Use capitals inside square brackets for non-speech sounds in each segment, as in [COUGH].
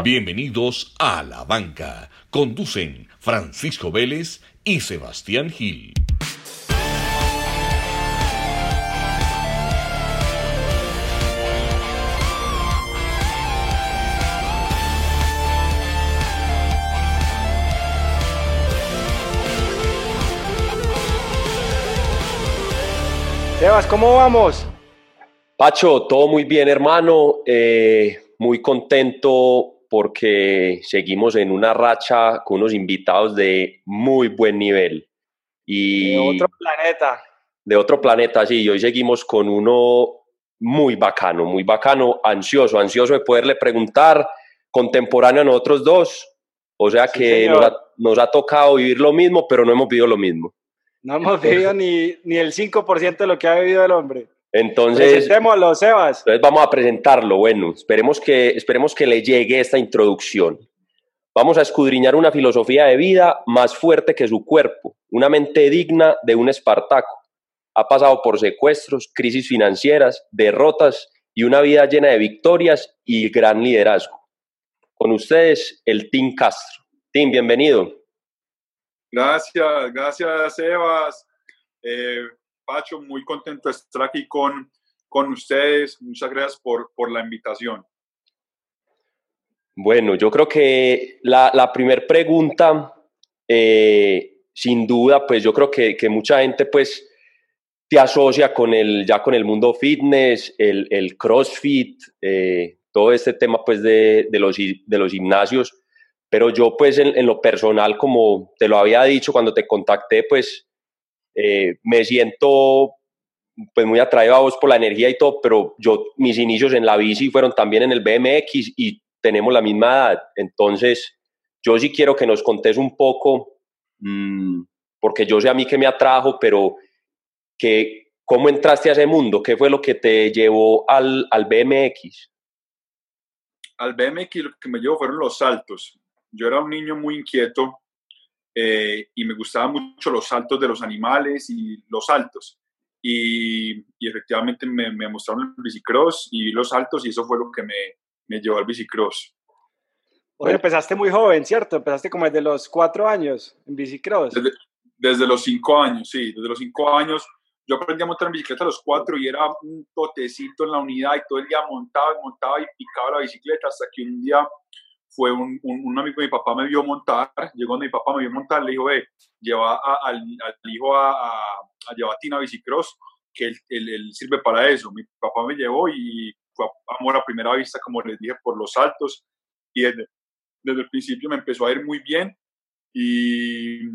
Bienvenidos a La Banca. Conducen Francisco Vélez y Sebastián Gil. Sebas, ¿cómo vamos? Pacho, todo muy bien, hermano. Eh, muy contento porque seguimos en una racha con unos invitados de muy buen nivel. Y de otro planeta. De otro planeta, sí. Y hoy seguimos con uno muy bacano, muy bacano, ansioso, ansioso de poderle preguntar, contemporáneo a nosotros dos. O sea que nos ha, nos ha, tocado vivir lo mismo, pero no hemos vivido lo mismo. No hemos vivido ni, ni el 5% de lo que ha vivido el hombre. Entonces, Presentémoslo, Sebas. Entonces vamos a presentarlo. Bueno, esperemos que, esperemos que le llegue esta introducción. Vamos a escudriñar una filosofía de vida más fuerte que su cuerpo, una mente digna de un Espartaco. Ha pasado por secuestros, crisis financieras, derrotas y una vida llena de victorias y gran liderazgo. Con ustedes, el Team Castro. Team, bienvenido. Gracias, gracias, Sebas. Eh, Pacho, muy contento de estar aquí con, con ustedes. Muchas gracias por, por la invitación. Bueno, yo creo que la, la primera pregunta, eh, sin duda, pues yo creo que, que, mucha gente pues te asocia con el, ya con el mundo fitness, el, el crossfit, eh, todo este tema pues de, de, los, de los gimnasios, pero yo pues en, en, lo personal, como te lo había dicho cuando te contacté, pues eh, me siento pues muy atraído a vos por la energía y todo, pero yo mis inicios en la bici fueron también en el BMX y tenemos la misma edad, entonces yo sí quiero que nos contes un poco, mmm, porque yo sé a mí que me atrajo, pero que cómo entraste a ese mundo, qué fue lo que te llevó al, al BMX. Al BMX lo que me llevó fueron los saltos. Yo era un niño muy inquieto, eh, y me gustaban mucho los saltos de los animales y los saltos. Y, y efectivamente me, me, mostraron el bicicross y vi los saltos y eso fue lo que me, me llevó al bicicross. Oye, empezaste muy joven, ¿cierto? Empezaste como desde los cuatro años en bicicross. Desde, desde los cinco años, sí, desde los cinco años. Yo aprendí a montar en bicicleta a los cuatro y era un totecito en la unidad y todo el día montaba y montaba y picaba la bicicleta hasta que un día fue un, un, un, amigo mi papá me vio montar, llegó donde mi papá me vio montar, le dijo, ve, lleva a, al, al, hijo a, a, a llevar a Tina Bicicross, que él, él, él, sirve para eso. Mi papá me llevó y fue amor a primera vista, como les dije, por los saltos. Y desde, desde el principio me empezó a ir muy bien. Y,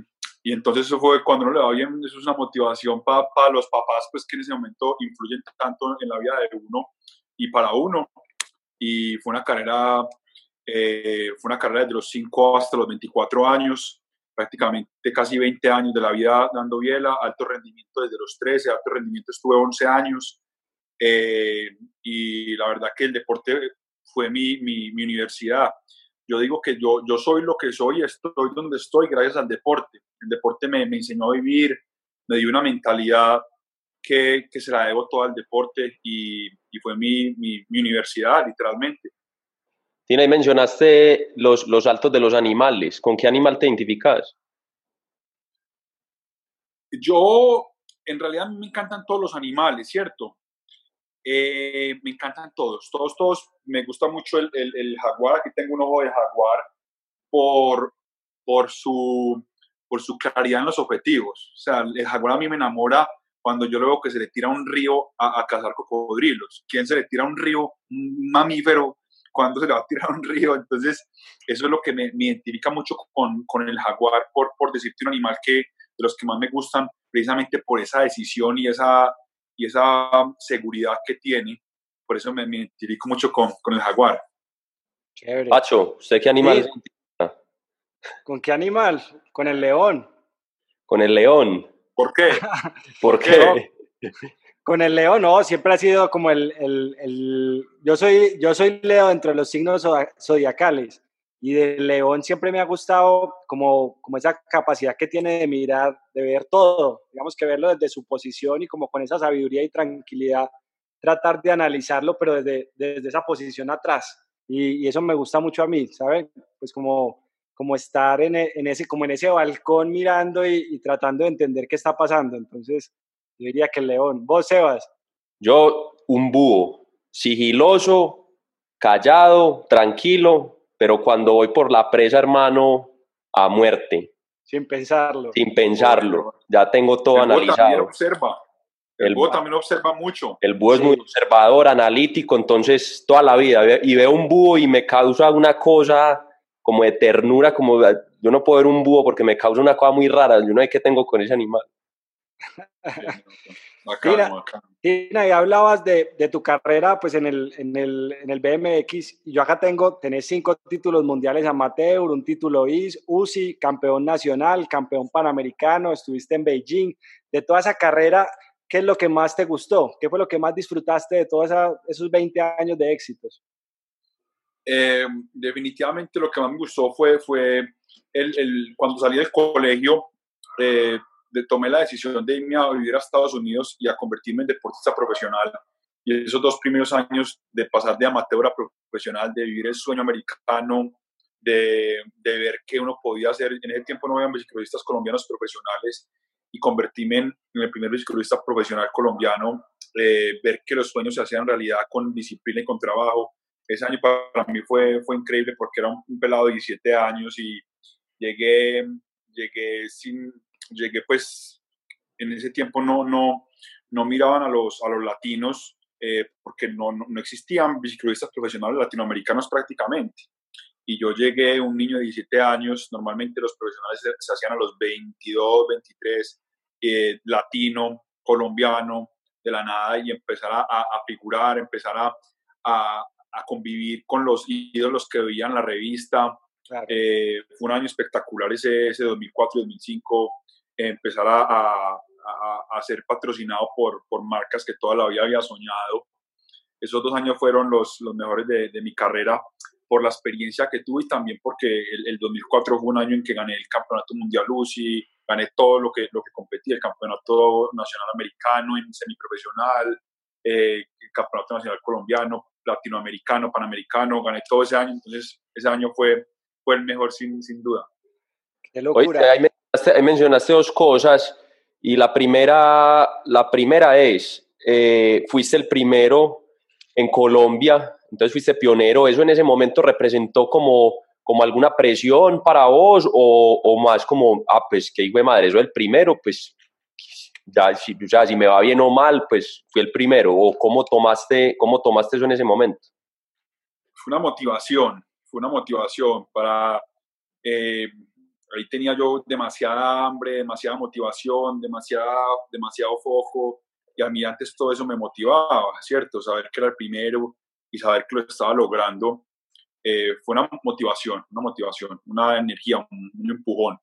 y entonces eso fue cuando uno le va bien, eso es una motivación para pa los papás, pues que en ese momento influyen tanto en la vida de uno y para uno. Y fue una carrera eh, fue una carrera desde los 5 hasta los 24 años, prácticamente casi 20 años de la vida dando biela, alto rendimiento desde los 13, alto rendimiento estuve 11 años. Eh, y la verdad que el deporte fue mi, mi, mi, universidad. Yo digo que yo, yo soy lo que soy, estoy donde estoy gracias al deporte. El deporte me, me enseñó a vivir, me dio una mentalidad que, que se la debo todo al deporte y, y fue mi, mi, universidad, literalmente. Tina, y mencionaste los, los saltos de los animales. ¿Con qué animal te identificas? Yo, en realidad, me encantan todos los animales, ¿cierto? Eh, me encantan todos, todos, todos. Me gusta mucho el, el, el, jaguar. Aquí tengo un ojo de jaguar por, por, su, por su claridad en los objetivos. O sea, el jaguar a mí me enamora cuando yo lo veo que se le tira un río a, a cazar cocodrilos. ¿Quién se le tira un río? Un mamífero cuándo se le va a tirar a un río. Entonces, eso es lo que me, me identifica mucho con, con, el jaguar, por, por decirte un animal que de los que más me gustan, precisamente por esa decisión y esa, y esa seguridad que tiene. Por eso me, me identifico mucho con, con el jaguar. Chévere. Pacho, ¿usted qué animal sí. ¿Con qué animal? Con el león. Con el león. ¿Por qué? ¿Por [LAUGHS] qué? Con el Leo, no, siempre ha sido como el, el, el, yo soy yo soy Leo dentro de los signos zodiacales y del León siempre me ha gustado como, como esa capacidad que tiene de mirar, de ver todo, digamos que verlo desde su posición y como con esa sabiduría y tranquilidad, tratar de analizarlo, pero desde, desde esa posición atrás. y, eso me gusta mucho a mí, ¿sabes? Pues como, como estar en, e, en, ese, como en ese balcón mirando y, tratando de entender qué está pasando. Entonces, yo diría que el león. ¿Vos, Sebas? Yo, un búho, sigiloso, callado, tranquilo, pero cuando voy por la presa, hermano, a muerte. Sin pensarlo. Sin pensarlo. Ya tengo todo analizado. observa. El, búho también observa mucho. El búho es muy observador, analítico, entonces toda la vida. Y veo un búho y me causa una cosa como de ternura, como yo no puedo ver un búho porque me causa una cosa muy rara. Yo no sé qué tengo con ese animal. [LAUGHS] Tina, y hablabas de, de, tu carrera pues en el, en, el, en el BMX. Yo acá tengo, tenés cinco títulos mundiales amateur, un título IS, UCI, campeón nacional, campeón panamericano, estuviste en Beijing. De toda esa carrera, ¿qué es lo que más te gustó? ¿Qué fue lo que más disfrutaste de todos esos 20 años de éxitos? Eh, definitivamente lo que más me gustó fue, fue el, el cuando salí del colegio, eh, de, tomé la decisión de irme a vivir a Estados Unidos y a convertirme en deportista profesional. Y esos dos primeros años de pasar de amateur a profesional, de vivir el sueño americano, de, de ver que uno podía hacer, en ese tiempo no había bicicletistas colombianos profesionales, y convertirme en, el primer biciclista profesional colombiano, eh, ver que los sueños se hacían realidad con disciplina y con trabajo. Ese año para mí fue, fue increíble porque era un, pelado de 17 años y llegué, llegué, sin, llegué pues en ese tiempo no, no, no miraban a los, a los latinos eh, porque no, no, no, existían biciclistas profesionales latinoamericanos prácticamente. Y yo llegué, un niño de 17 años, normalmente los profesionales se, hacían a los 22, 23, eh, latino, colombiano, de la nada, y empezar a, a figurar, empezar a, a, convivir con los ídolos que veían la revista. Eh, fue un año espectacular ese, ese 2004-2005, empezar a, a, ser patrocinado por, por marcas que toda la vida había soñado. Esos dos años fueron los, los mejores de, de mi carrera por la experiencia que tuve y también porque el, 2004 fue un año en que gané el Campeonato Mundial UCI, gané todo lo que, lo que competía, el Campeonato Nacional Americano en semiprofesional, eh, el Campeonato Nacional Colombiano, Latinoamericano, Panamericano, gané todo ese año, entonces ese año fue, fue el mejor sin, sin duda. Qué locura. ahí, mencionaste, dos cosas y la primera, la primera es, eh, fuiste el primero en Colombia entonces fuiste pionero, ¿eso en ese momento representó como, como alguna presión para vos o, o más como, ah, pues que hijo de madre, eso es el primero, pues ya si, ya si me va bien o mal, pues fui el primero, o cómo tomaste, cómo tomaste eso en ese momento? Fue una motivación, fue una motivación para... Eh, ahí tenía yo demasiada hambre, demasiada motivación, demasiada, demasiado foco, y a mí antes todo eso me motivaba, ¿cierto? Saber que era el primero, y saber que lo estaba logrando eh, fue una motivación, una motivación, una energía, un, empujón.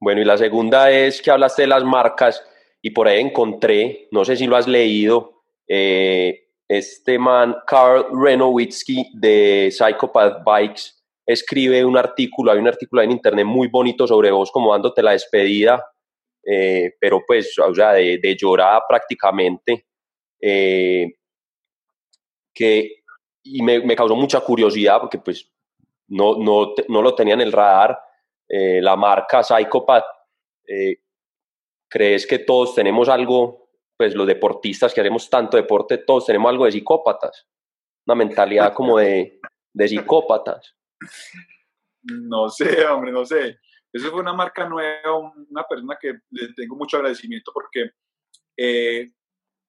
Bueno, y la segunda es que hablaste de las marcas y por ahí encontré, no sé si lo has leído, eh, este man, Carl Renowitzki de Psychopath Bikes, escribe un artículo, hay un artículo en internet muy bonito sobre vos, como dándote la despedida, eh, pero pues, o sea, de, llorada prácticamente. Eh, que, y me, causó mucha curiosidad porque pues no, no, no lo tenía en el radar, eh, la marca Psychopath, ¿crees que todos tenemos algo, pues los deportistas que hacemos tanto deporte, todos tenemos algo de psicópatas? Una mentalidad como de, de psicópatas. No sé, [LAUGHS] hombre, no sé. Esa fue una marca nueva, una persona que le tengo mucho agradecimiento porque eh,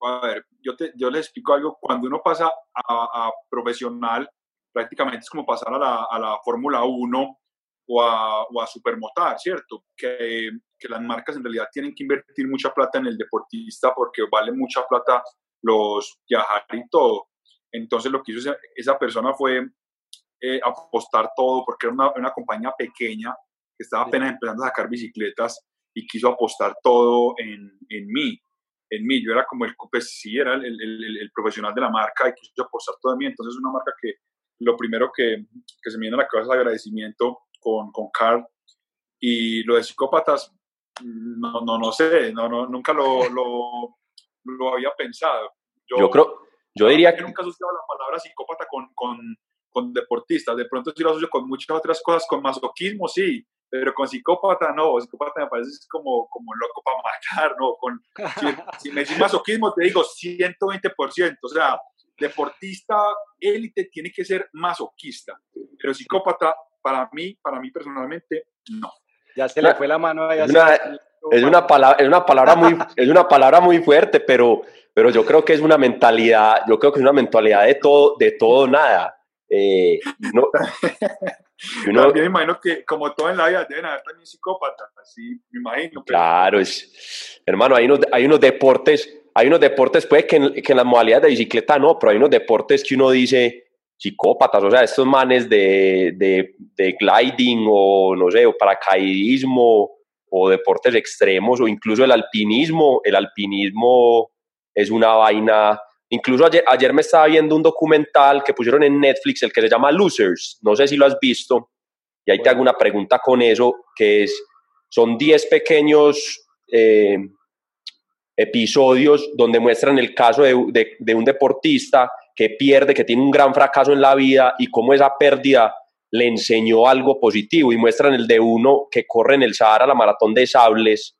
a ver, yo, te, yo les explico algo, cuando uno pasa a, profesional, prácticamente es como pasar a la, a la Fórmula 1 o a, o a Supermotar, ¿cierto? Que, que, las marcas en realidad tienen que invertir mucha plata en el deportista porque vale mucha plata los viajar y todo. Entonces lo que hizo esa, persona fue eh, apostar todo porque era una, una compañía pequeña que estaba apenas empezando a sacar bicicletas y quiso apostar todo en, en mí en mí. Yo era como el, pues sí, era el, el, el profesional de la marca y quiso apostar todo en mí. Entonces, es una marca que lo primero que, que se me viene a la cabeza es agradecimiento con, con Carl. Y lo de psicópatas, no, no, no sé, no, no, nunca lo, [LAUGHS] lo, lo había pensado. Yo, creo, yo diría que... Nunca usado la palabra psicópata con, con, con deportistas. De pronto sí lo asocio con muchas otras cosas, con masoquismo sí, pero con psicópata no. Psicópata me parece como, como loco para [LAUGHS] matar, ¿no? Con, si, me decís masoquismo, te digo 120%. O sea, deportista élite tiene que ser masoquista, pero psicópata, para mí, para mí personalmente, no. Ya se le fue la mano a es, una, es una, palabra, es una palabra muy, es una palabra muy fuerte, pero, pero yo creo que es una mentalidad, yo creo que es una mentalidad de todo, de todo nada. Eh, no, [LAUGHS] uno, me imagino que como todo en la vida deben haber también psicópatas, así me imagino. Claro, es, hermano, hay unos, hay unos deportes, hay unos deportes, puede que en, que en las modalidades de bicicleta no, pero hay unos deportes que uno dice psicópatas, o sea, estos manes de, de, de gliding o no sé, o paracaidismo o deportes extremos o incluso el alpinismo, el alpinismo es una vaina Incluso ayer, me estaba viendo un documental que pusieron en Netflix, el que se llama Losers. No sé si lo has visto. Y ahí te hago una pregunta con eso, que es, son 10 pequeños eh, episodios donde muestran el caso de, de, un deportista que pierde, que tiene un gran fracaso en la vida y cómo esa pérdida le enseñó algo positivo. Y muestran el de uno que corre en el Sahara la maratón de sables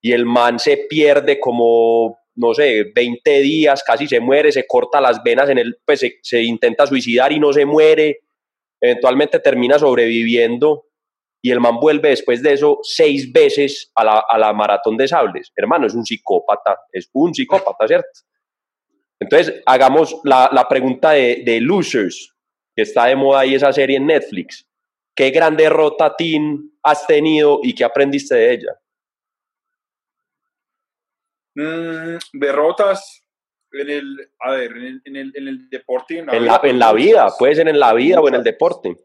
y el man se pierde como no sé, 20 días, casi se muere, se corta las venas en el, pues se, intenta suicidar y no se muere, eventualmente termina sobreviviendo y el man vuelve después de eso seis veces a la, a la maratón de sables. Hermano, es un psicópata, es un psicópata, ¿cierto? Entonces, hagamos la, la pregunta de, de, Losers, que está de moda ahí esa serie en Netflix. ¿Qué gran derrota, Tim, has tenido y qué aprendiste de ella? Mm, derrotas en el, a ver, en el, en el, en el deporte. En, la, en, la, vida, puede ser en la vida o en el deporte.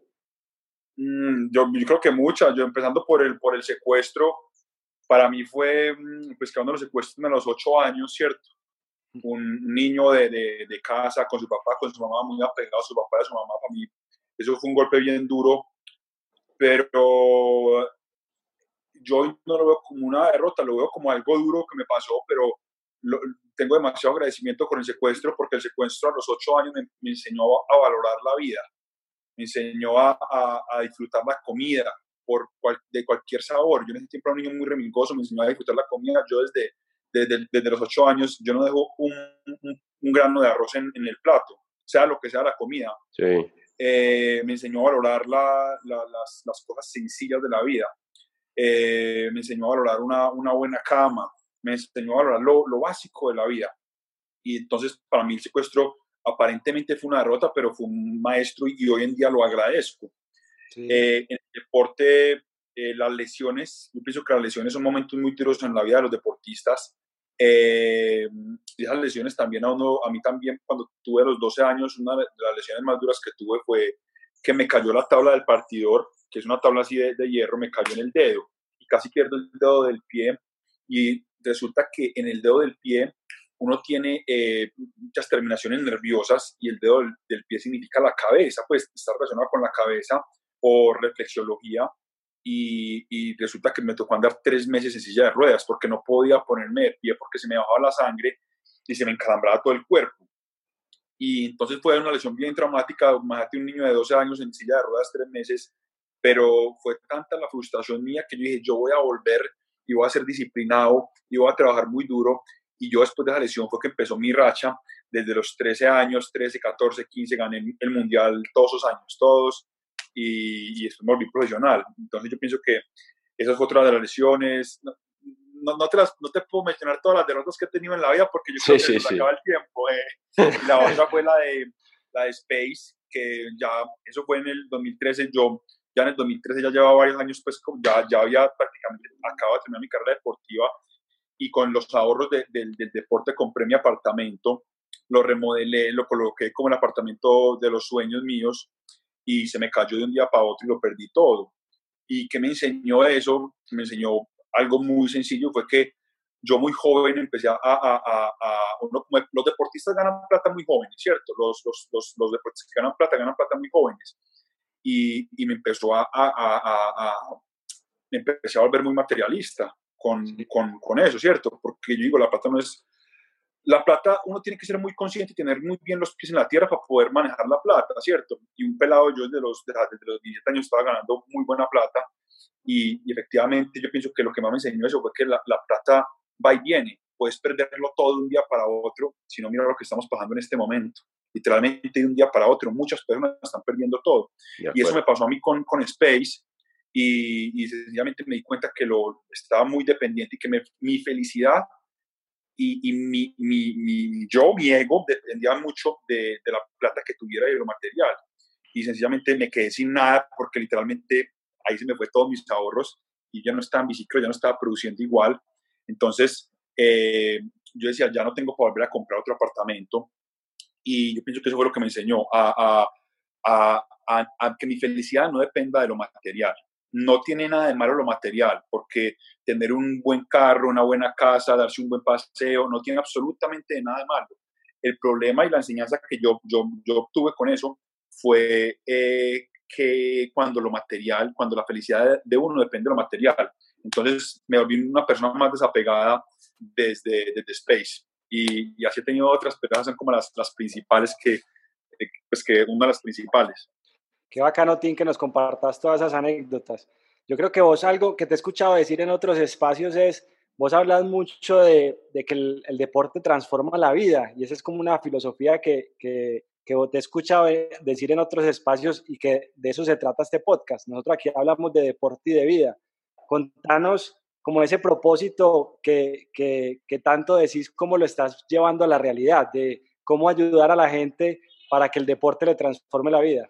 Mm, yo, yo, creo que muchas, yo empezando por el, por el secuestro, para mí fue, mm, pues que cuando lo secuestran a los ocho años, ¿cierto? Un niño de, de, de, casa con su papá, con su mamá, muy apegado a su papá y a su mamá, para mí eso fue un golpe bien duro, pero yo no lo veo como una derrota, lo veo como algo duro que me pasó, pero tengo demasiado agradecimiento con el secuestro porque el secuestro a los ocho años me, enseñó a, valorar la vida, me enseñó a, a, disfrutar la comida por de cualquier sabor. Yo en ese tiempo era un niño muy remingoso, me enseñó a disfrutar la comida. Yo desde, desde, desde los ocho años, yo no dejo un, un, grano de arroz en, en, el plato, sea lo que sea la comida. Sí. Eh, me enseñó a valorar la, las, las cosas sencillas de la vida eh, me enseñó a valorar una, una, buena cama, me enseñó a valorar lo, lo, básico de la vida. Y entonces para mí el secuestro aparentemente fue una derrota, pero fue un maestro y, hoy en día lo agradezco. Eh, en el deporte, eh, las lesiones, yo pienso que las lesiones son momentos muy duros en la vida de los deportistas. Eh, esas lesiones también a uno, a mí también cuando tuve los 12 años, una de las lesiones más duras que tuve fue que me cayó la tabla del partidor que es una tabla así de, hierro, me cayó en el dedo y casi pierdo el dedo del pie. Y resulta que en el dedo del pie uno tiene eh, muchas terminaciones nerviosas y el dedo del, pie significa la cabeza, pues está relacionado con la cabeza por reflexiología y, y, resulta que me tocó andar tres meses en silla de ruedas porque no podía ponerme de pie porque se me bajaba la sangre y se me encalambraba todo el cuerpo. Y entonces fue una lesión bien traumática, imagínate un niño de 12 años en silla de ruedas tres meses pero fue tanta la frustración mía que yo dije, yo voy a volver y voy a ser disciplinado y voy a trabajar muy duro. Y yo después de esa lesión fue que empezó mi racha. Desde los 13 años, 13, 14, 15, gané el mundial todos esos años, todos. Y, y después me volví profesional. Entonces yo pienso que esa fue otra de las lesiones. No, no, te no, te puedo mencionar todas las derrotas que he tenido en la vida porque yo creo que se acaba el tiempo. Eh. la otra fue la de, la de Space, que ya, eso fue en el 2013. Yo ya en el 2013 ya llevaba varios años, pues ya, ya había prácticamente acabado de terminar mi carrera deportiva y con los ahorros del deporte compré mi apartamento, lo remodelé, lo coloqué como el apartamento de los sueños míos y se me cayó de un día para otro y lo perdí todo. ¿Y qué me enseñó eso? Me enseñó algo muy sencillo, fue que yo muy joven empecé a, a, a, a los deportistas ganan plata muy jóvenes, ¿cierto? Los, los, los, los deportistas que ganan plata ganan plata muy jóvenes y, y me empezó a, a, a, me empecé a volver muy materialista con, con, con, eso, ¿cierto? Porque yo digo, la plata no es, la plata, uno tiene que ser muy consciente y tener muy bien los pies en la tierra para poder manejar la plata, ¿cierto? Y un pelado, yo desde los, desde los 17 años estaba ganando muy buena plata y, efectivamente yo pienso que lo que más me enseñó eso fue que la, la, plata va y viene. Puedes perderlo todo de un día para otro si no mira lo que estamos pasando en este momento. Literalmente de un día para otro, muchas personas están perdiendo todo. Y eso me pasó a mí con, con Space y, y sencillamente me di cuenta que lo estaba muy dependiente y que mi felicidad y, y mi, mi, mi, yo, mi ego, dependía mucho de, de, la plata que tuviera y de lo material. Y sencillamente me quedé sin nada porque literalmente ahí se me fue todos mis ahorros y ya no estaba en bicicleta, ya no estaba produciendo igual. Entonces, eh, yo decía, ya no tengo para volver a comprar otro apartamento. Y yo pienso que eso fue lo que me enseñó a, a, a, a que mi felicidad no dependa de lo material no tiene nada de malo lo material, porque tener un buen carro, una buena casa, darse un buen paseo, no tiene absolutamente nada de malo. El problema y la enseñanza que yo, yo, yo obtuve con eso fue eh, que cuando lo material, cuando la felicidad de uno depende de lo material, entonces me volví una persona más desapegada desde, desde Space. Y, y, así he tenido otras, pero esas son como las, las principales que, pues que una de las principales. Qué bacano, Tim, que nos compartas todas esas anécdotas. Yo creo que vos algo que te he escuchado decir en otros espacios es, vos hablas mucho de, de que el, el, deporte transforma la vida y esa es como una filosofía que, que, que te he escuchado decir en otros espacios y que de eso se trata este podcast. Nosotros aquí hablamos de deporte y de vida. Contanos como ese propósito que, que, tanto decís, cómo lo estás llevando a la realidad, de cómo ayudar a la gente para que el deporte le transforme la vida.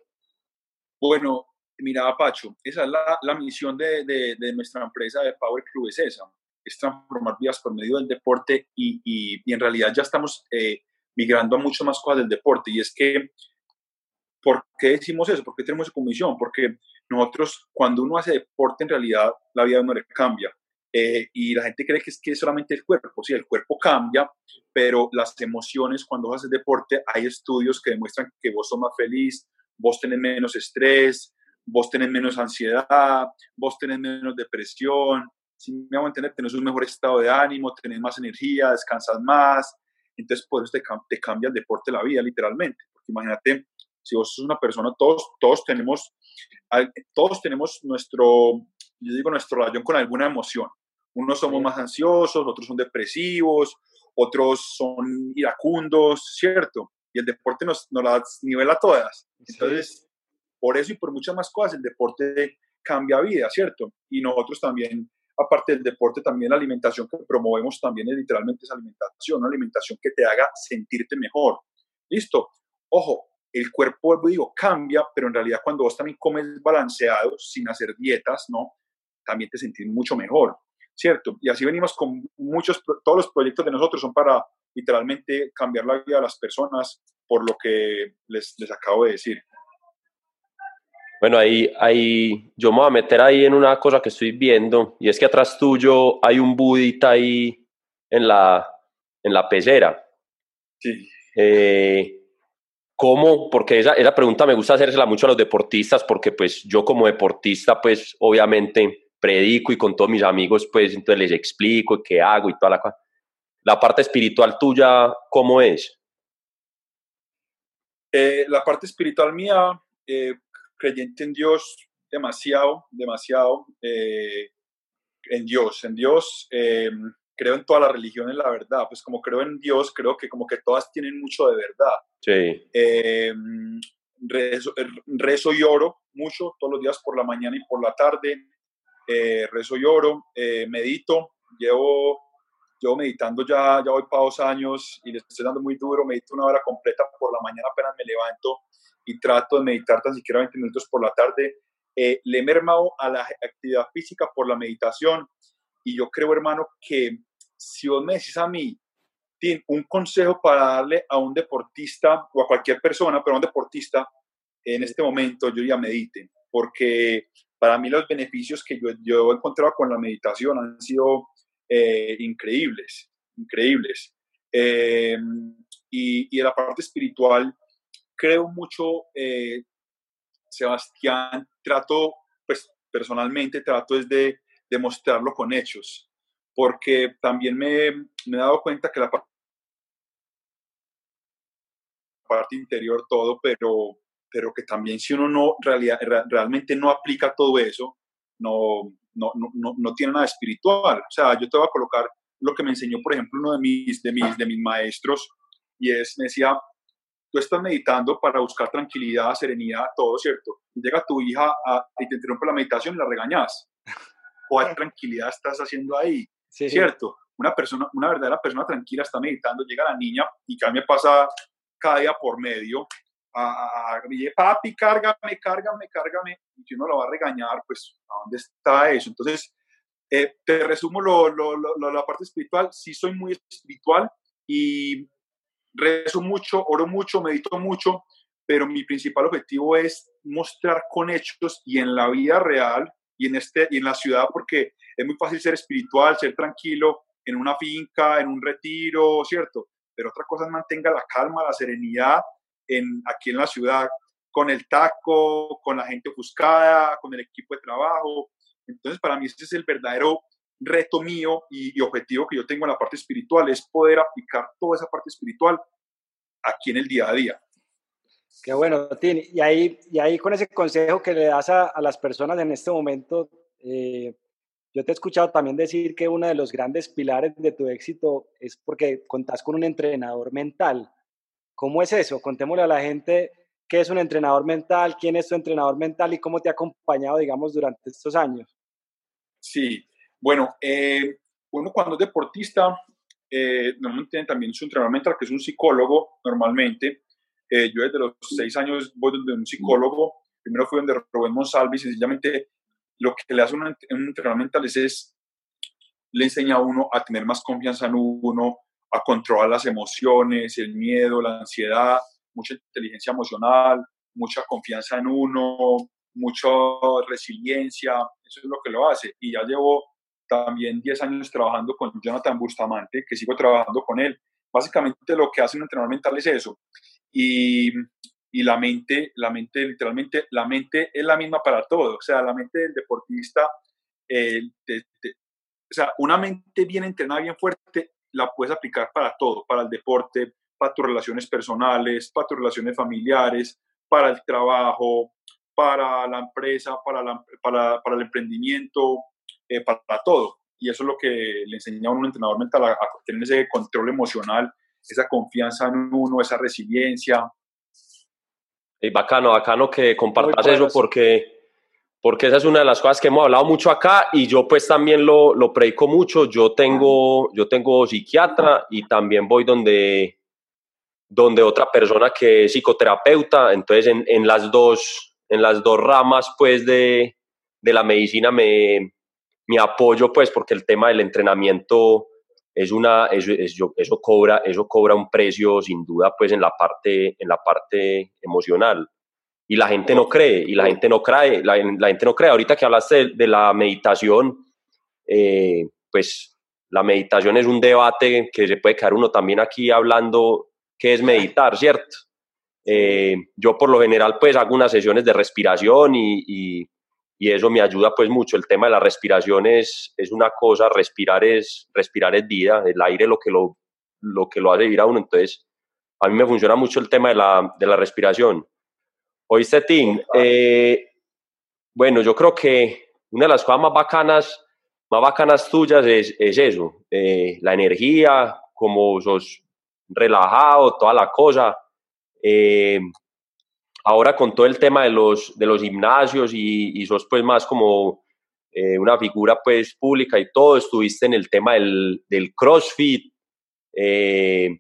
Bueno, mira, Pacho, esa es la, la misión de, de, de, nuestra empresa de Power Club, es esa, es transformar vidas por medio del deporte y, y, y en realidad ya estamos eh, migrando a mucho más cosas del deporte y es que, ¿por qué decimos eso? ¿Por qué tenemos esa comisión? Porque nosotros, cuando uno hace deporte, en realidad la vida de uno le cambia. Eh, y la gente cree que es, que es solamente el cuerpo. Sí, el cuerpo cambia, pero las emociones, cuando haces deporte, hay estudios que demuestran que vos sos más feliz, vos tenés menos estrés, vos tenés menos ansiedad, vos tenés menos depresión, si me hago entender, tenés un mejor estado de ánimo, tenés más energía, descansas más, entonces por eso te, te cambia el deporte la vida literalmente, porque imagínate, si vos sos una persona, todos, todos tenemos, todos tenemos nuestro, yo digo nuestro relación con alguna emoción, unos somos más ansiosos, otros son depresivos, otros son iracundos, ¿cierto? y el deporte nos, nos las nivela todas. Entonces, sí. por eso y por muchas más cosas, el deporte cambia vida, ¿cierto? Y nosotros también, aparte del deporte, también la alimentación que promovemos también es literalmente esa alimentación, una alimentación que te haga sentirte mejor. ¿Listo? Ojo, el cuerpo, digo, cambia, pero en realidad cuando vos también comes balanceado, sin hacer dietas, ¿no? También te sentís mucho mejor, ¿cierto? Y así venimos con muchos, todos los proyectos de nosotros son para literalmente cambiar la vida de las personas por lo que les, les acabo de decir. Bueno, ahí, ahí yo me voy a meter ahí en una cosa que estoy viendo y es que atrás tuyo hay un budita ahí en la, en la pecera. Sí. Eh, ¿Cómo? Porque esa, esa pregunta me gusta hacérsela mucho a los deportistas porque pues yo como deportista pues obviamente predico y con todos mis amigos pues entonces les explico qué hago y toda la cosa la parte espiritual tuya, ¿cómo es? Eh, la parte espiritual mía, eh, creyente en Dios, demasiado, demasiado, eh, en Dios, en Dios, em, creo en todas las religiones, la verdad, pues como creo en Dios, creo que como que todas tienen mucho de verdad. Sí. Em, rezo, rezo, y oro mucho, todos los días por la mañana y por la tarde, rezo y oro, medito, llevo yo meditando ya, ya voy para dos años y les estoy dando muy duro, medito una hora completa por la mañana apenas me levanto y trato de meditar tan siquiera 20 minutos por la tarde. Eh, le he mermado a la actividad física por la meditación y yo creo, hermano, que si vos me decís a mí, Tim, un consejo para darle a un deportista o a cualquier persona, pero a un deportista en este momento, yo ya medite, porque para mí los beneficios que yo, yo he encontrado con la meditación han sido eh, increíbles, increíbles. Eh, y, y, en la parte espiritual, creo mucho, eh, Sebastián, trato, pues personalmente trato es de demostrarlo con hechos, porque también me, me, he dado cuenta que la parte interior, todo, pero, pero que también si uno no realidad, realmente no aplica todo eso, no, no, no, no, tiene nada espiritual. O sea, yo te voy a colocar lo que me enseñó, por ejemplo, uno de mis, de mis, de mis maestros, y es, me decía, tú estás meditando para buscar tranquilidad, serenidad, todo, ¿cierto? Y llega tu hija y te interrumpe la meditación y la regañas. [LAUGHS] ¿Cuál tranquilidad estás haciendo ahí? ¿Cierto? Una persona, una verdadera persona tranquila está meditando, llega la niña y a mí me pasa cada día por medio, a, a, papi, cárgame, cárgame, cárgame, y si uno lo va a regañar, pues, ¿a dónde está eso? Entonces, eh, te resumo lo, lo, lo, la parte espiritual, sí soy muy espiritual y rezo mucho, oro mucho, medito mucho, pero mi principal objetivo es mostrar con hechos y en la vida real y en, este, y en la ciudad, porque es muy fácil ser espiritual, ser tranquilo en una finca, en un retiro, ¿cierto? Pero otra cosa es mantenga la calma, la serenidad en, aquí en la ciudad, con el taco, con la gente ofuscada, con el equipo de trabajo. Entonces, para mí ese es el verdadero reto mío y, objetivo que yo tengo en la parte espiritual, es poder aplicar toda esa parte espiritual aquí en el día a día. Qué bueno, Tini. Y ahí, y ahí con ese consejo que le das a, las personas en este momento, eh, yo te he escuchado también decir que uno de los grandes pilares de tu éxito es porque contás con un entrenador mental. ¿Cómo es eso? Contémosle a la gente qué es un entrenador mental, quién es tu entrenador mental y cómo te ha acompañado, digamos, durante estos años. Sí, bueno, eh, uno cuando es deportista, eh, normalmente tiene también su entrenador mental, que es un psicólogo normalmente. Eh, yo desde los seis años voy donde un psicólogo. Primero fui donde Rubén Monsalvi, sencillamente lo que le hace un, un entrenador mental es, le enseña a uno a tener más confianza en uno, a controlar las emociones, el miedo, la ansiedad, mucha inteligencia emocional, mucha confianza en uno, mucha resiliencia, eso es lo que lo hace. Y ya llevo también 10 años trabajando con Jonathan Bustamante, que sigo trabajando con él. Básicamente lo que hace un entrenador mental es eso. Y, y la mente, la mente, literalmente, la mente es la misma para todo. O sea, la mente del deportista, eh, o sea, una mente bien entrenada, bien fuerte, la puedes aplicar para todo, para el deporte, para tus relaciones personales, para tus relaciones familiares, para el trabajo, para la empresa, para, la, para, para el emprendimiento, eh, para, todo. Y eso es lo que le enseña a un entrenador mental, a, tener ese control emocional, esa confianza en uno, esa resiliencia. Y bacano, bacano que compartas eso porque, porque esa es una de las cosas que hemos hablado mucho acá y yo pues también lo, lo predico mucho. Yo tengo, yo tengo psiquiatra y también voy donde, donde otra persona que es psicoterapeuta, entonces en, en las, dos, en las dos ramas pues de, de la medicina me, mi apoyo, pues, porque el tema del entrenamiento es una, eso, eso, cobra, eso cobra un precio sin duda, pues, en la parte, en la parte emocional. Y la gente no cree, y la gente no cree, la, gente no cree. Ahorita que hablaste de, la meditación, eh, pues, la meditación es un debate que se puede quedar uno también aquí hablando qué es meditar, [LAUGHS] ¿cierto? Eh, yo por lo general pues hago unas sesiones de respiración y y eso me ayuda pues mucho. El tema de la respiración es, es una cosa, respirar es, respirar es vida, el aire lo que lo, lo que lo hace vivir a uno, entonces a mí me funciona mucho el tema de la, de la respiración. Oíste, Tim, eh, bueno, yo creo que una de las cosas más bacanas, más bacanas tuyas es, es eso, eh, la energía, como sos relajado, toda la cosa. Eh, ahora con todo el tema de los, de los gimnasios y, y sos pues más como eh, una figura pues pública y todo, estuviste en el tema del, del CrossFit, eh,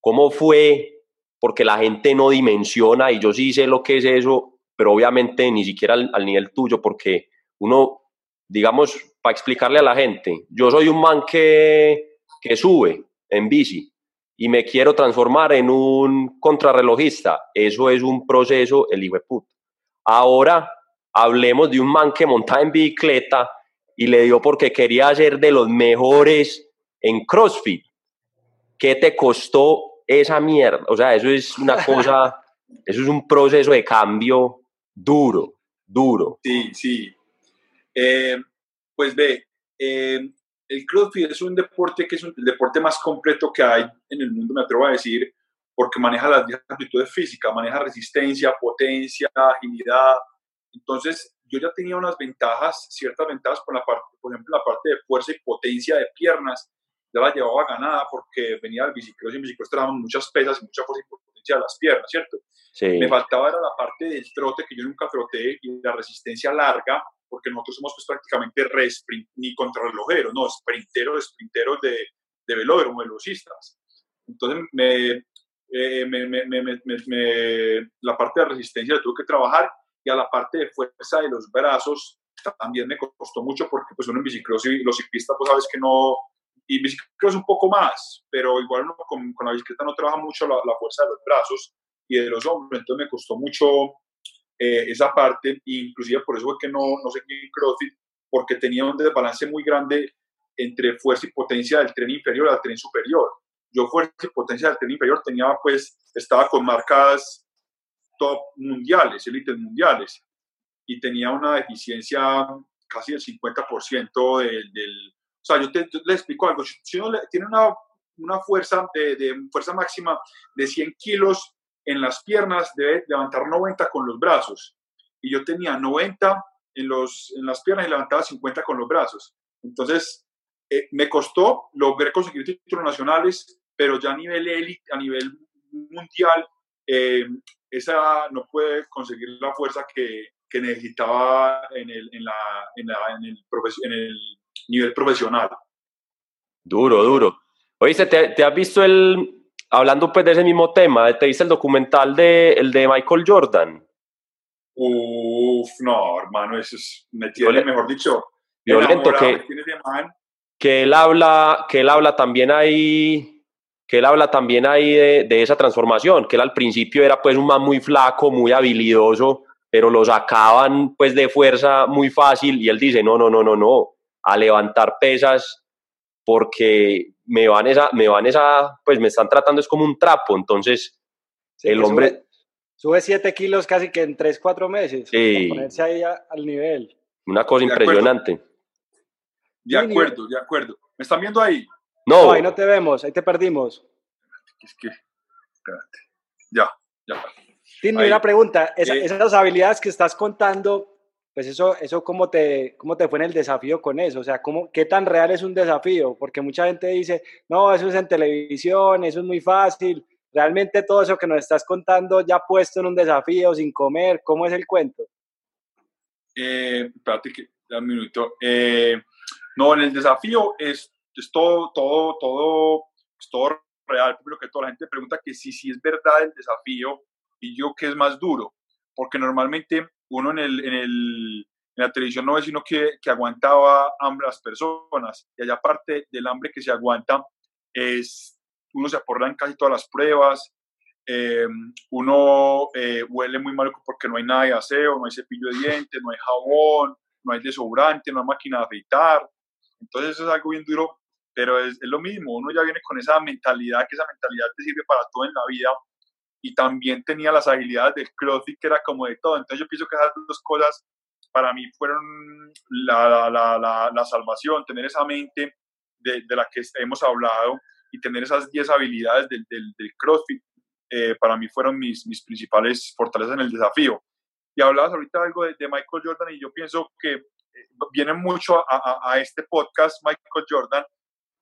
¿cómo fue? Porque la gente no dimensiona y yo sí sé lo que es eso, pero obviamente ni siquiera al, al nivel tuyo, porque uno, digamos, para explicarle a la gente, yo soy un man que, que sube en bici, y me quiero transformar en un contrarrelojista. Eso es un proceso, el hijo de puta. Ahora hablemos de un man que monta en bicicleta y le dio porque quería ser de los mejores en CrossFit. ¿Qué te costó esa mierda? O sea, eso es una cosa, [LAUGHS] eso es un proceso de cambio duro, duro. Sí, sí. Eh, pues ve, eh, el CrossFit es un deporte que es el deporte más completo que hay en el mundo, me atrevo a decir, porque maneja las 10 aptitudes físicas, maneja resistencia, potencia, agilidad. Entonces, yo ya tenía unas ventajas, ciertas ventajas por la parte, por ejemplo, la parte de fuerza y potencia de piernas, ya la llevaba ganada porque venía del bicicross y en bicicross trabajaban muchas pesas y mucha fuerza y potencia de las piernas, ¿cierto? Me faltaba era la parte del trote que yo nunca troté y la resistencia larga, porque nosotros somos pues prácticamente re sprint, ni contrarrelojero, no, sprinteros, sprinteros de, de velódromo, velocistas. Entonces me, eh, me, me, me, la parte de resistencia la tuve que trabajar y a la parte de fuerza de los brazos también me costó mucho porque pues uno en bicicross y los ciclistas pues sabes que no, y bicicross un poco más, pero igual uno con, con la bicicleta no trabaja mucho la, la, fuerza de los brazos y de los hombros, entonces me costó mucho eh, esa parte, inclusive por eso fue que no, no seguí en CrossFit, porque tenía un desbalance muy grande entre fuerza y potencia del tren inferior al tren superior. Yo fuerza y potencia del tren inferior tenía pues, estaba con marcas top mundiales, élites mundiales, y tenía una deficiencia casi del 50% del, del, sea, yo, te, le explico algo, si uno tiene una, una fuerza de, de, fuerza máxima de 100 kilos en las piernas, debe levantar 90 con los brazos, y yo tenía 90 en, los, en las piernas y levantaba 50 con los brazos. Entonces, eh, me costó, logré conseguir títulos nacionales, pero ya a nivel élite, a nivel mundial, eh, esa no puede conseguir la fuerza que, que necesitaba en el, en, la, en, la, en, el en, el nivel profesional. Duro, duro. Oíste, ¿te, ¿te, has visto el, hablando pues de ese mismo tema, te viste el documental de, el de Michael Jordan? Uf, no, hermano, eso es, me tiene, mejor dicho, violento que, que él habla, que él habla también ahí que él habla también ahí de, de, esa transformación, que él al principio era pues un man muy flaco, muy habilidoso, pero lo sacaban pues de fuerza muy fácil y él dice, no, no, no, no, no, a levantar pesas porque me van esa, me van esa, pues me están tratando es como un trapo, entonces el hombre... Sube 7 kilos casi que en 3, 4 meses. Sí. ponerse ahí al nivel. Una cosa impresionante. De acuerdo, de acuerdo. ¿Me están viendo ahí? No. ahí no te vemos, ahí te perdimos. Es que, espérate. Ya, ya. Tiene una pregunta. Eh, esas habilidades que estás contando, pues eso, eso ¿cómo, te, ¿cómo te fue en el desafío con eso? O sea, ¿cómo, ¿qué tan real es un desafío? Porque mucha gente dice, no, eso es en televisión, eso es muy fácil. Realmente todo eso que nos estás contando ya puesto en un desafío, sin comer, ¿cómo es el cuento? Eh, espérate que, un minuto. Eh, no, en el desafío es es todo, todo, todo, es todo real. Primero que toda la gente pregunta que si, si es verdad el desafío y yo que es más duro, porque normalmente uno en, el, en, la televisión no ve sino que, que aguantaba hambre a las personas y allá aparte del hambre que se aguanta es uno se aporta en casi todas las pruebas, eh, uno eh, huele muy mal porque no hay nada de aseo, no hay cepillo de dientes, no hay jabón, no hay desodorante, no hay máquina de afeitar. Entonces eso es algo bien duro pero es, es, lo mismo, uno ya viene con esa mentalidad, que esa mentalidad te sirve para todo en la vida, y también tenía las habilidades del CrossFit, que era como de todo, entonces yo pienso que esas dos cosas para mí fueron la, la, la, salvación, tener esa mente de, de, la que hemos hablado y tener esas 10 habilidades del, del, CrossFit, eh, para mí fueron mis, mis principales fortalezas en el desafío. Y hablabas ahorita algo de, Michael Jordan y yo pienso que eh, viene mucho a, este podcast Michael Jordan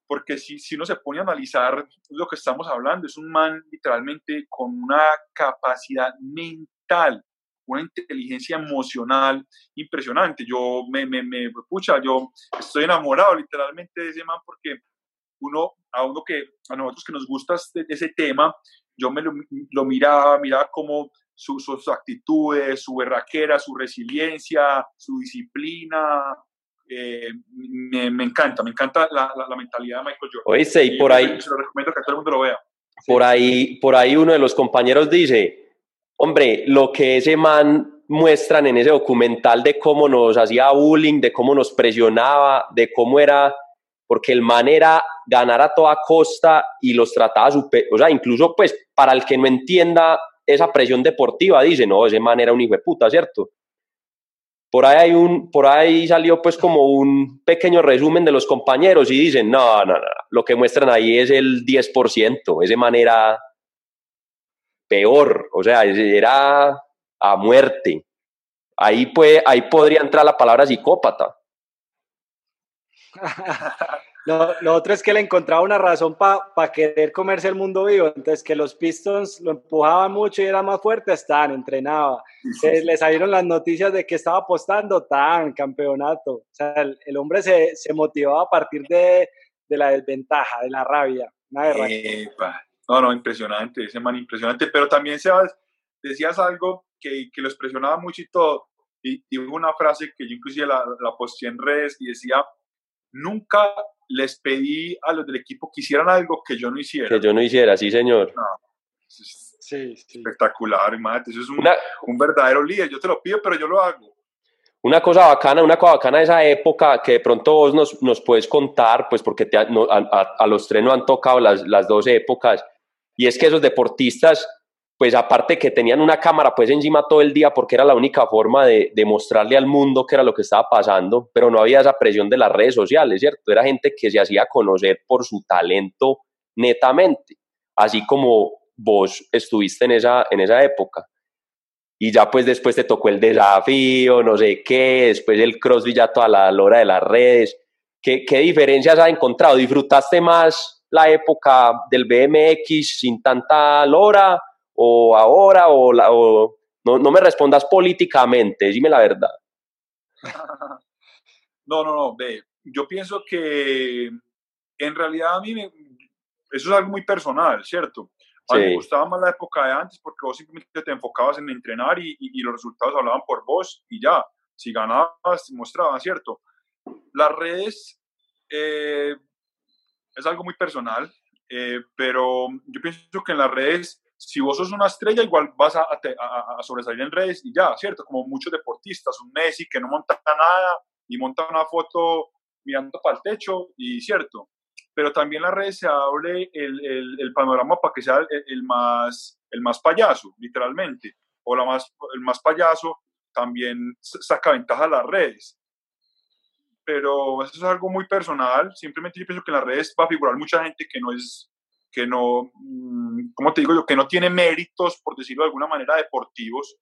porque si, si uno se pone a analizar lo que estamos hablando, es un man literalmente con una capacidad mental, una inteligencia emocional impresionante. Yo me, me, me pucha, yo estoy enamorado literalmente de ese man porque uno, a uno que, a nosotros que nos gusta este, ese tema, yo me lo, lo miraba, miraba como sus, sus actitudes, su berraquera, su resiliencia, su disciplina, eh, me, me, encanta, me encanta la, la, la, mentalidad de Michael Jordan. Oíste, y por ahí... Se lo recomiendo que todo el mundo lo vea. Por ahí, por ahí uno de los compañeros dice, hombre, lo que ese man muestran en ese documental de cómo nos hacía bullying, de cómo nos presionaba, de cómo era, porque el man era ganar a toda costa y los trataba super, o sea, incluso pues para el que no entienda esa presión deportiva, dice, no, ese man era un hijo de puta, ¿cierto? Por ahí, hay un, por ahí salió pues como un pequeño resumen de los compañeros y dicen, no, no, no, lo que muestran ahí es el 10%, ese manera, peor, o sea, era a muerte. Ahí, ahí podría entrar la palabra psicópata. [LAUGHS] Lo, otro es que le encontraba una razón para querer comerse el mundo vivo. Entonces, que los Pistons lo empujaban mucho y era más fuerte, estaban, entrenaba. le salieron las noticias de que estaba apostando, tan campeonato. O sea, el, hombre se, se, motivaba a partir de, de, la desventaja, de la rabia. no, no, impresionante, ese man impresionante. Pero también, Sebas, decías algo que, que lo expresionaba mucho y todo. Y, y una frase que yo inclusive la, la posté en redes y decía, nunca les pedí a los del equipo que hicieran algo que yo no hiciera. Que yo no hiciera, sí, señor. sí, sí. Espectacular, imagínate, eso es un, un, verdadero líder. Yo te lo pido, pero yo lo hago. Una cosa bacana, una cosa bacana de esa época que de pronto vos nos, nos puedes contar, pues porque te, a, a, los tres no han tocado las, las dos épocas, y es que esos deportistas pues aparte que tenían una cámara pues encima todo el día porque era la única forma de, mostrarle al mundo qué era lo que estaba pasando, pero no había esa presión de las redes sociales, ¿cierto? Era gente que se hacía conocer por su talento netamente, así como vos estuviste en esa, en esa época. Y ya pues después te tocó el desafío, no sé qué, después el crossfit ya toda la hora de las redes. ¿Qué, ¿Qué diferencias has encontrado? ¿Disfrutaste más la época del BMX sin tanta lora? O ahora o, la, o no, no, me respondas políticamente, dime la verdad. [LAUGHS] No, no, no, ve, yo pienso que en realidad a mí me, eso es algo muy personal, ¿cierto? A mí me gustaba más la época de antes porque vos simplemente te enfocabas en entrenar y, y, los resultados hablaban por vos y ya, si ganabas, mostraban, ¿cierto? Las redes eh, es algo muy personal, eh, pero yo pienso que en las redes si vos sos una estrella, igual vas a, a, sobresalir en redes y ya, ¿cierto? Como muchos deportistas, un Messi que no monta nada y monta una foto mirando para el techo y cierto. Pero también las redes se abre el, el, el panorama para que sea el, el, más, el más payaso, literalmente. O la más, el más payaso también saca ventaja a las redes. Pero eso es algo muy personal. Simplemente yo pienso que en las redes va a figurar mucha gente que no es que no, mm, ¿cómo te digo yo? Que no tiene méritos, por decirlo de alguna manera, deportivos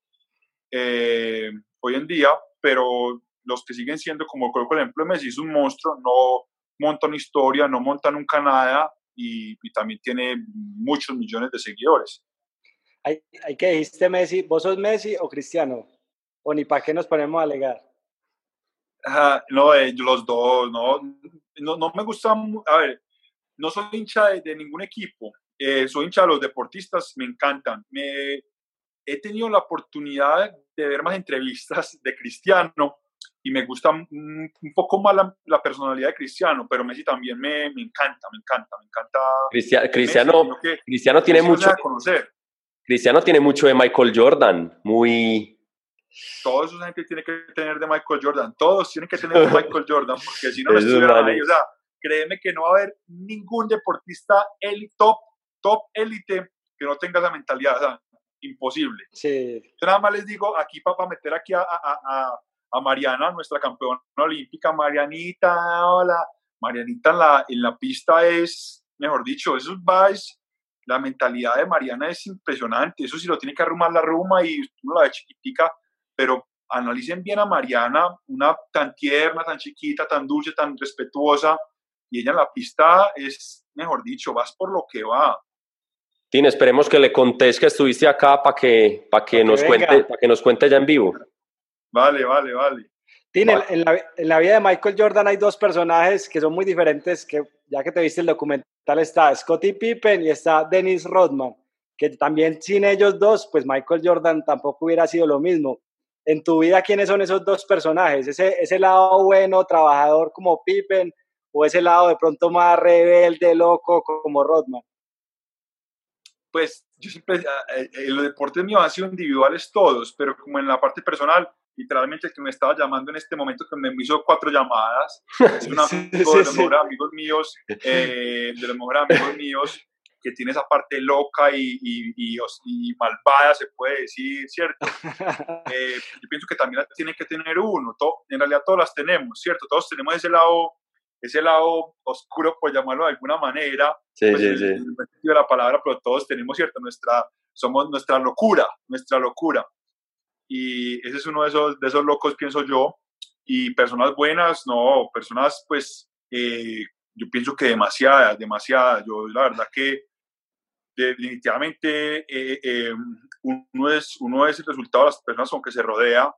eh, hoy en día, pero los que siguen siendo, como por ejemplo Messi es un monstruo, no montan historia, no montan nunca nada y, también tiene muchos millones de seguidores. ¿Hay, hay que dijiste Messi? ¿Vos sos Messi o Cristiano? ¿O ni para qué nos ponemos a alegar? no, eh, los dos, no, no, no me gusta, a ver, no soy hincha de, ningún equipo, eh, soy hincha de los deportistas, me encantan. Me, he tenido la oportunidad de ver más entrevistas de Cristiano y me gusta un, poco más la, personalidad de Cristiano, pero Messi también me, me encanta, me encanta, me encanta. Cristiano, Cristiano tiene mucho. conocer. Cristiano tiene mucho de Michael Jordan, muy. Todos esa gente tiene que tener de Michael Jordan, todos tienen que tener de [LAUGHS] Michael Jordan, porque si no, no estuvieran ahí. O sea, créeme que no va a haber ningún deportista top, top élite que no tenga esa mentalidad, o sea, imposible. Sí. Yo nada más les digo aquí para meter aquí a, a, a, Mariana, nuestra campeona olímpica, Marianita, hola, Marianita en la, en la pista es, mejor dicho, eso es, la mentalidad de Mariana es impresionante, eso sí lo tiene que arrumar la ruma y uno la ve chiquitica, pero analicen bien a Mariana, una tan tierna, tan chiquita, tan dulce, tan respetuosa, y ella en la pista es, mejor dicho, vas por lo que va. Tine, esperemos que le contés que estuviste acá para que, para que, nos cuente, para que nos cuente ya en vivo. Vale, vale, vale. Tine, en, la, en la vida de Michael Jordan hay dos personajes que son muy diferentes, que ya que te viste el documental está Scottie Pippen y está Dennis Rodman, que también sin ellos dos, pues Michael Jordan tampoco hubiera sido lo mismo. En tu vida, ¿quiénes son esos dos personajes? Ese, ese lado bueno, trabajador como Pippen o ese lado de pronto más rebelde, loco como Rodman? Pues yo siempre, ah, eh, eh, los deportes míos han sido individuales todos, pero como en la parte personal, literalmente el que me estaba llamando en este momento, que me hizo cuatro llamadas, [LAUGHS] es un amigo de los mejores amigos míos, eh, de los mejores amigos míos, que tiene esa parte loca y, y, y, malvada, se puede decir, ¿cierto? [LAUGHS] yo pienso que también tiene que tener uno, en realidad todas las tenemos, ¿cierto? Todos tenemos ese lado ese lado oscuro, por llamarlo de alguna manera, sí, pues, sí, sí. de la palabra, pero todos tenemos, ¿cierto? Nuestra, somos nuestra locura, nuestra locura. Y ese es uno de esos, de esos locos, pienso yo. Y personas buenas, no, personas pues, eh, yo pienso que demasiadas, demasiadas. Yo la verdad que definitivamente eh, eh, uno, es, uno es el resultado de las personas con que se rodea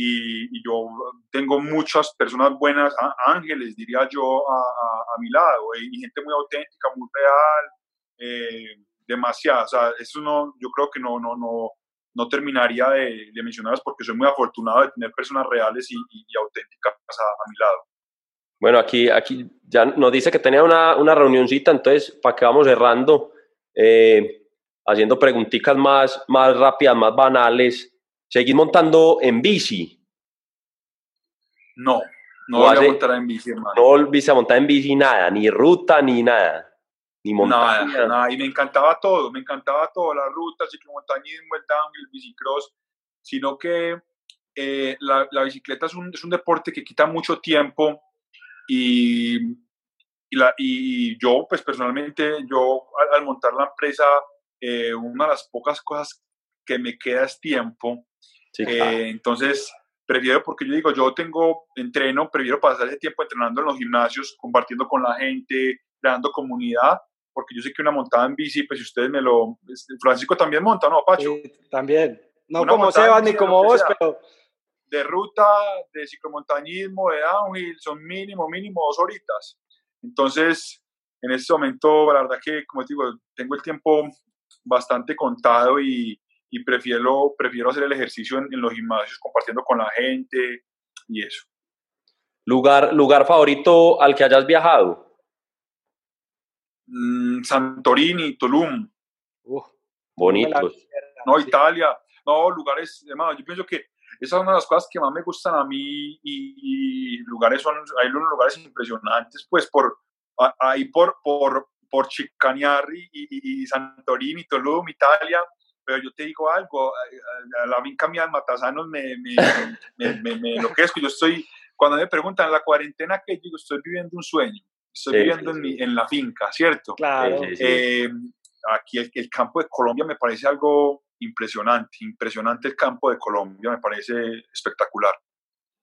y, yo tengo muchas personas buenas, ángeles diría yo, a, a, mi lado, y gente muy auténtica, muy real, eh. O sea, eso no, yo creo que no, no, no, no terminaría de, de mencionarlas porque soy muy afortunado de tener personas reales y, auténticas a, mi lado. Bueno, aquí, aquí ya nos dice que tenía una, una reunioncita, entonces, ¿para que vamos cerrando? Eh, haciendo preguntitas más, más rápidas, más banales. ¿Seguís montando en bici? No, no voy a montar en bici, hermano. No volviste a montar en bici nada, ni ruta, ni nada. Ni montaña. Nada, nada, y me encantaba todo, me encantaba todo, la ruta, ciclomontañismo, el downhill, el bicicross, sino que eh, la, la, bicicleta es un, es un, deporte que quita mucho tiempo y y, la, y yo, pues personalmente, yo al, montar la empresa, eh, una de las pocas cosas que me queda es tiempo. Eh, entonces, prefiero, porque yo digo, yo tengo entreno, prefiero pasar ese tiempo entrenando en los gimnasios, compartiendo con la gente, creando comunidad, porque yo sé que una montada en bici, pues si ustedes me lo... Francisco también monta, ¿no, Pacho? también. No como Sebas ni como vos, pero... De ruta, de ciclomontañismo, de downhill, son mínimo, mínimo dos horitas. Entonces, en este momento, la verdad que, como te digo, tengo el tiempo bastante contado y, y prefiero, prefiero hacer el ejercicio en, los gimnasios, compartiendo con la gente y eso. ¿Lugar, lugar favorito al que hayas viajado? Mm, Santorini, Tulum. bonitos. No, Italia. No, lugares, hermano, yo pienso que esas son una de las cosas que más me gustan a mí y, lugares son, hay unos lugares impresionantes, pues por ahí por, por, por Chicanear y, y, Santorini, Tulum, Italia, pero yo te digo algo, a la finca mía Matasanos me, me, me, me, enloquezco, yo estoy, cuando me preguntan la cuarentena, que digo, estoy viviendo un sueño, estoy viviendo En, mi, en, la finca, ¿cierto? Claro. Eh, aquí el, el campo de Colombia me parece algo impresionante, impresionante el campo de Colombia, me parece espectacular.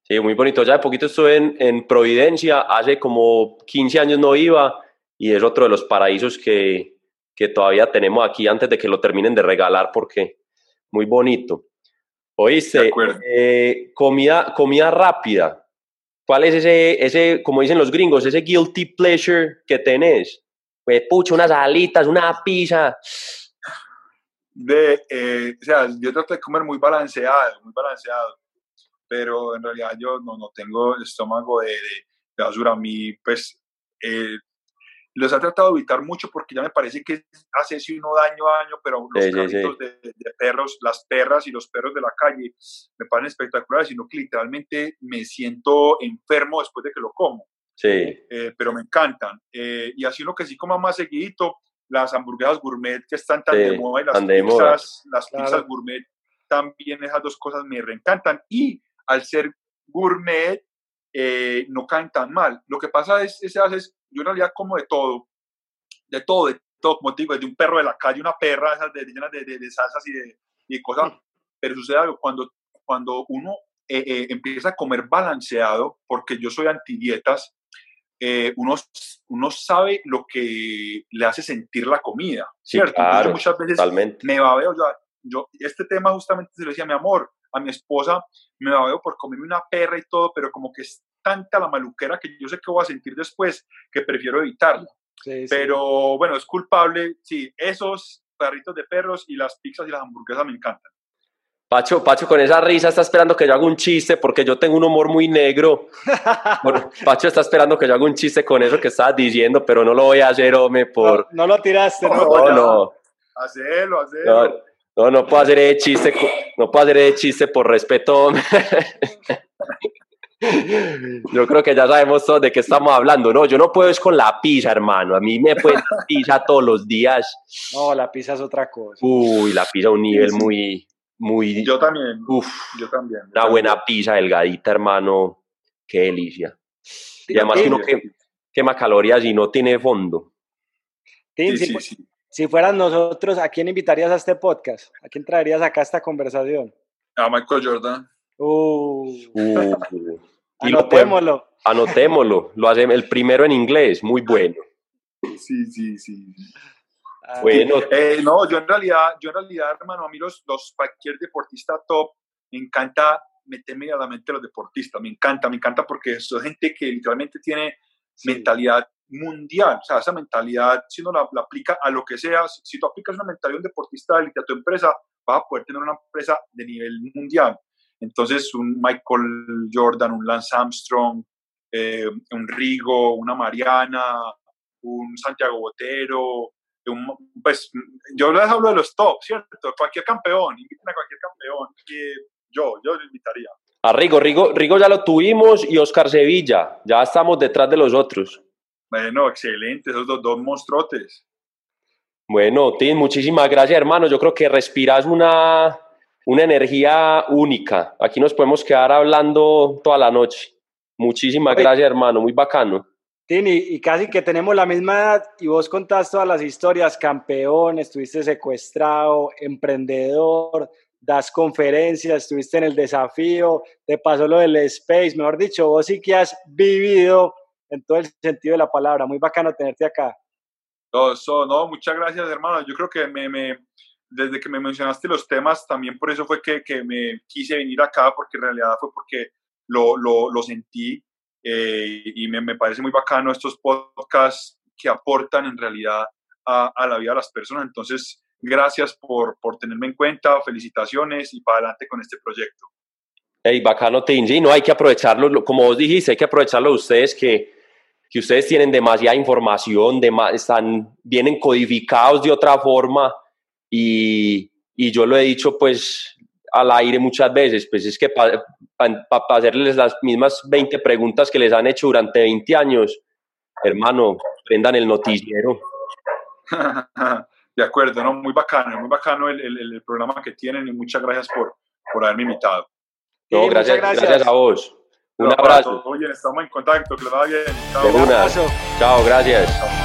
Sí, muy bonito. Ya de poquito estuve en, en, Providencia, hace como 15 años no iba y es otro de los paraísos que, que todavía tenemos aquí antes de que lo terminen de regalar porque muy bonito. Oíste, eh, comida, comida rápida. ¿Cuál es ese, ese, como dicen los gringos, ese guilty pleasure que tenés? Pues pucho, unas alitas, una pizza de, eh, o sea, yo trato de comer muy balanceado, muy balanceado, pero en realidad yo no, no tengo estómago de, de, basura. A mí, pues, eh, los he tratado de evitar mucho porque ya me parece que hace sí uno daño a daño, pero los carritos De, perros, las perras y los perros de la calle me parecen espectaculares, sino que literalmente me siento enfermo después de que lo como. Sí. Eh, pero me encantan. y así uno que sí coma más seguidito, las hamburguesas gourmet que están tan de moda y las pizzas, las pizzas gourmet también esas dos cosas me reencantan y al ser gourmet eh, no caen tan mal. Lo que pasa es, es, es, yo en realidad como de todo, de todo, de todo, como te digo, de un perro de la calle, una perra esas de, llenas de, de, salsas y de, y cosas, mm. pero sucede algo, cuando, cuando uno eh, eh, empieza a comer balanceado, porque yo soy anti dietas, eh, uno, uno sabe lo que le hace sentir la comida, ¿cierto? Claro, muchas veces me babeo, yo, yo, este tema justamente se lo decía a mi amor, a mi esposa, me babeo por comerme una perra y todo, pero como que tanta la maluquera que yo sé que voy a sentir después que prefiero evitarla. pero bueno, es culpable, sí, esos perritos de perros y las pizzas y las hamburguesas me encantan. Pacho, Pacho, con esa risa está esperando que yo haga un chiste porque yo tengo un humor muy negro. [LAUGHS] Pacho está esperando que yo haga un chiste con eso que estabas diciendo, pero no lo voy a hacer, hombre, por... No, lo tiraste, ¿no? No, no. Hacelo, hacelo. No, no, puedo hacer ese chiste, no puedo hacer ese chiste por respeto, [LAUGHS] Yo creo que ya sabemos todos de qué estamos hablando, ¿no? Yo no puedo es con la pizza, hermano. A mí me puede [LAUGHS] pizza todos los días. No, la pizza es otra cosa. Uy, la pizza a un nivel muy, muy... Yo también. Uf, yo también. una buena pizza delgadita, hermano. Qué delicia. Y además uno que quema calorías y no tiene fondo. Sí, sí, si fueran nosotros, ¿a quién invitarías a este podcast? ¿A quién traerías acá esta conversación? A Michael Jordan. Uh, Uh, [LAUGHS] y lo anotémoslo. Anotémoslo, lo hacemos el primero en inglés, muy bueno. Sí, sí, sí. Ah, Bueno, Eh, no, yo en realidad, yo en realidad, hermano, a mí los, los cualquier deportista top, me encanta meterme a la mente de los deportistas, me encanta, me encanta porque son gente que literalmente tiene sí. mentalidad mundial, o sea, esa mentalidad, si uno la, la aplica a lo que sea, si, si tú aplicas una mentalidad de un deportista de a tu empresa, vas a poder tener una empresa de nivel mundial. Entonces, un Michael Jordan, un Lance Armstrong, eh, un Rigo, una Mariana, un Santiago Botero, un- pues yo les hablo de los top, ¿cierto? Cualquier campeón, inviten a cualquier campeón, que yo, yo lo invitaría. a Rigo, Rigo, Rigo ya lo tuvimos y Oscar Sevilla, ya estamos detrás de los otros. Bueno, excelente, esos dos, dos monstruotes. Bueno, Tim, muchísimas gracias, hermano. Yo creo que respiras una, una energía única. Aquí nos podemos quedar hablando toda la noche. Muchísimas Oye. gracias, hermano. Muy bacano. Tini, y casi que tenemos la misma edad y vos contás todas las historias, campeón, estuviste secuestrado, emprendedor, das conferencias, estuviste en el desafío, te pasó lo del space, mejor dicho, vos sí que has vivido en todo el sentido de la palabra, muy bacano tenerte acá. No, so- no, muchas gracias, hermano. Yo creo que me, me- desde que me mencionaste los temas, también por eso fue que, que me quise venir acá, porque en realidad fue porque lo, lo, lo sentí eh, y me, me parece muy bacano estos podcasts que aportan en realidad a, a la vida de las personas. Entonces, gracias por, por tenerme en cuenta, felicitaciones y para adelante con este proyecto. Hey, bacano. Sí, no hay que aprovecharlo, lo- como vos dijiste, hay que aprovecharlo de ustedes que, que ustedes tienen demasiada información, dema- están, vienen codificados de otra forma y, y yo lo he dicho pues al aire muchas veces, pues es que para hacerles las mismas 20 preguntas que les han hecho durante 20 años, hermano, prendan el noticiero. [LAUGHS] De acuerdo, ¿no? Muy bacano, muy bacano el, el- el programa que tienen y muchas gracias por, por haberme invitado. No, Sí, gracias, muchas gracias. a vos. Un abrazo. Oye, estamos en contacto, que les vaya bien. Chao. Un abrazo. Chao, gracias.